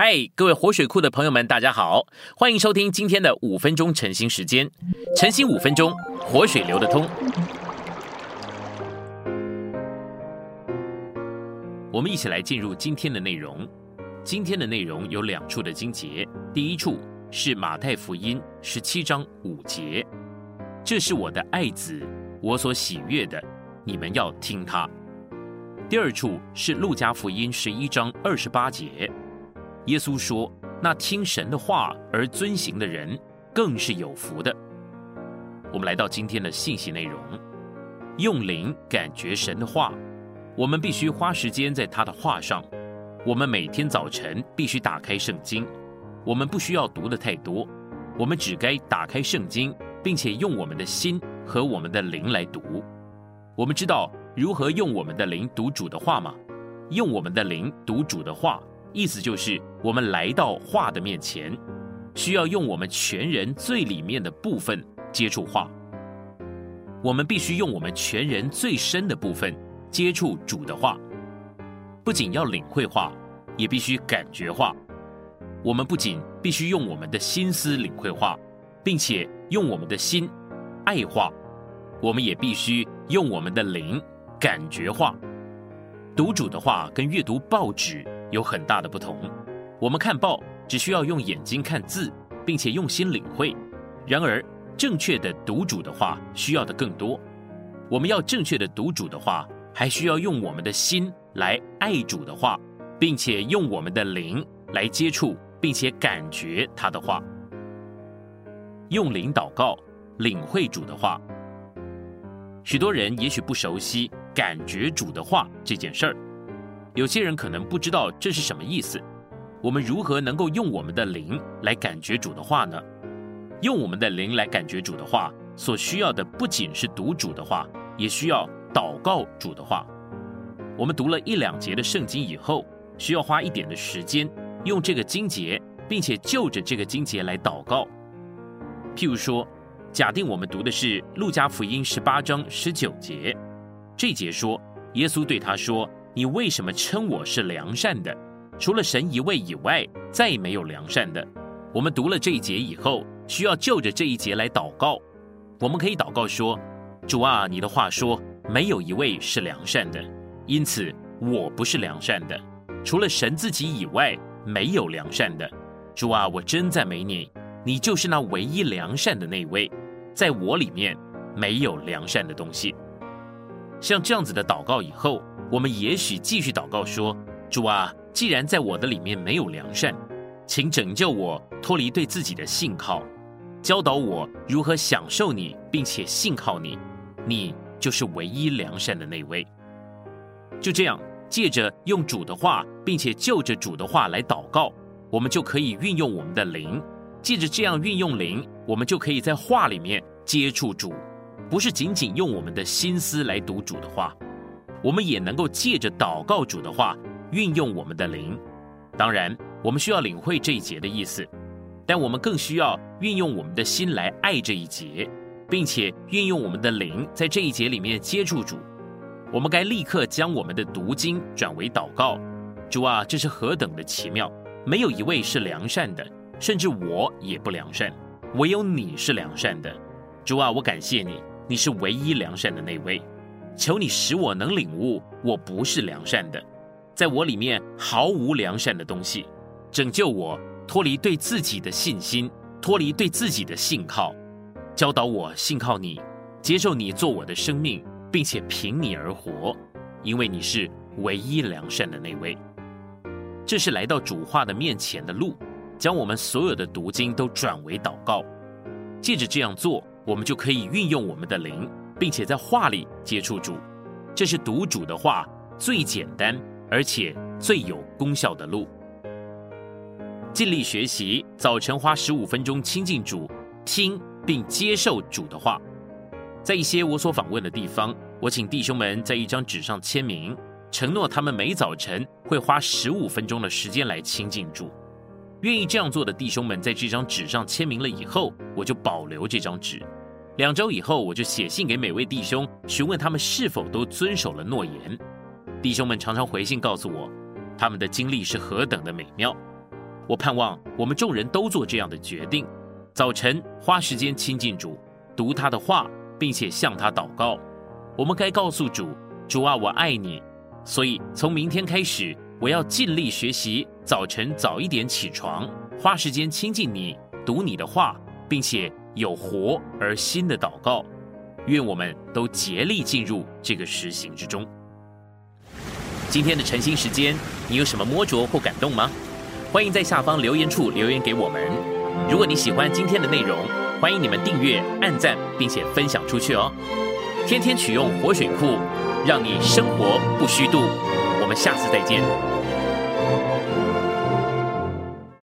嗨，各位活水库的朋友们，大家好，欢迎收听今天的五分钟晨兴时间。晨兴五分钟，活水流得通。我们一起来进入今天的内容。今天的内容有两处的经节，第一处是马太福音十七章五节，这是我的爱子，我所喜悦的，你们要听他。第二处是路加福音十一章二十八节。耶稣说：“那听神的话而遵行的人，更是有福的。”我们来到今天的信息内容，用灵感觉神的话。我们必须花时间在他的话上。我们每天早晨必须打开圣经。我们不需要读的太多，我们只该打开圣经，并且用我们的心和我们的灵来读。我们知道如何用我们的灵读主的话吗？用我们的灵读主的话。意思就是，我们来到画的面前，需要用我们全人最里面的部分接触画。我们必须用我们全人最深的部分接触主的话。不仅要领会画，也必须感觉画。我们不仅必须用我们的心思领会画，并且用我们的心爱画，我们也必须用我们的灵感觉画。读主的话跟阅读报纸。有很大的不同。我们看报只需要用眼睛看字，并且用心领会；然而，正确的读主的话需要的更多。我们要正确的读主的话，还需要用我们的心来爱主的话，并且用我们的灵来接触，并且感觉他的话。用灵祷告，领会主的话。许多人也许不熟悉感觉主的话这件事儿。有些人可能不知道这是什么意思。我们如何能够用我们的灵来感觉主的话呢？用我们的灵来感觉主的话，所需要的不仅是读主的话，也需要祷告主的话。我们读了一两节的圣经以后，需要花一点的时间，用这个经节，并且就着这个经节来祷告。譬如说，假定我们读的是路加福音十八章十九节，这节说，耶稣对他说。你为什么称我是良善的？除了神一位以外，再没有良善的。我们读了这一节以后，需要就着这一节来祷告。我们可以祷告说：“主啊，你的话说，没有一位是良善的，因此我不是良善的。除了神自己以外，没有良善的。主啊，我真赞美你，你就是那唯一良善的那位，在我里面没有良善的东西。”像这样子的祷告以后。我们也许继续祷告说：“主啊，既然在我的里面没有良善，请拯救我脱离对自己的信靠，教导我如何享受你，并且信靠你。你就是唯一良善的那位。”就这样，借着用主的话，并且就着主的话来祷告，我们就可以运用我们的灵。借着这样运用灵，我们就可以在话里面接触主，不是仅仅用我们的心思来读主的话。我们也能够借着祷告主的话，运用我们的灵。当然，我们需要领会这一节的意思，但我们更需要运用我们的心来爱这一节，并且运用我们的灵在这一节里面接触主。我们该立刻将我们的读经转为祷告。主啊，这是何等的奇妙！没有一位是良善的，甚至我也不良善，唯有你是良善的。主啊，我感谢你，你是唯一良善的那位。求你使我能领悟，我不是良善的，在我里面毫无良善的东西，拯救我脱离对自己的信心，脱离对自己的信靠，教导我信靠你，接受你做我的生命，并且凭你而活，因为你是唯一良善的那位。这是来到主话的面前的路，将我们所有的读经都转为祷告，借着这样做，我们就可以运用我们的灵。并且在话里接触主，这是读主的话最简单而且最有功效的路。尽力学习，早晨花十五分钟亲近主，听并接受主的话。在一些我所访问的地方，我请弟兄们在一张纸上签名，承诺他们每早晨会花十五分钟的时间来亲近主。愿意这样做的弟兄们在这张纸上签名了以后，我就保留这张纸。两周以后，我就写信给每位弟兄，询问他们是否都遵守了诺言。弟兄们常常回信告诉我，他们的经历是何等的美妙。我盼望我们众人都做这样的决定：早晨花时间亲近主，读他的话，并且向他祷告。我们该告诉主：“主啊，我爱你。”所以从明天开始，我要尽力学习，早晨早一点起床，花时间亲近你，读你的话，并且有活而新的祷告。愿我们都竭力进入这个实行之中。今天的晨兴时间，你有什么摸着或感动吗？欢迎在下方留言处留言给我们。如果你喜欢今天的内容，欢迎你们订阅、按赞，并且分享出去哦。天天取用活水库，让你生活不虚度。我们下次再见。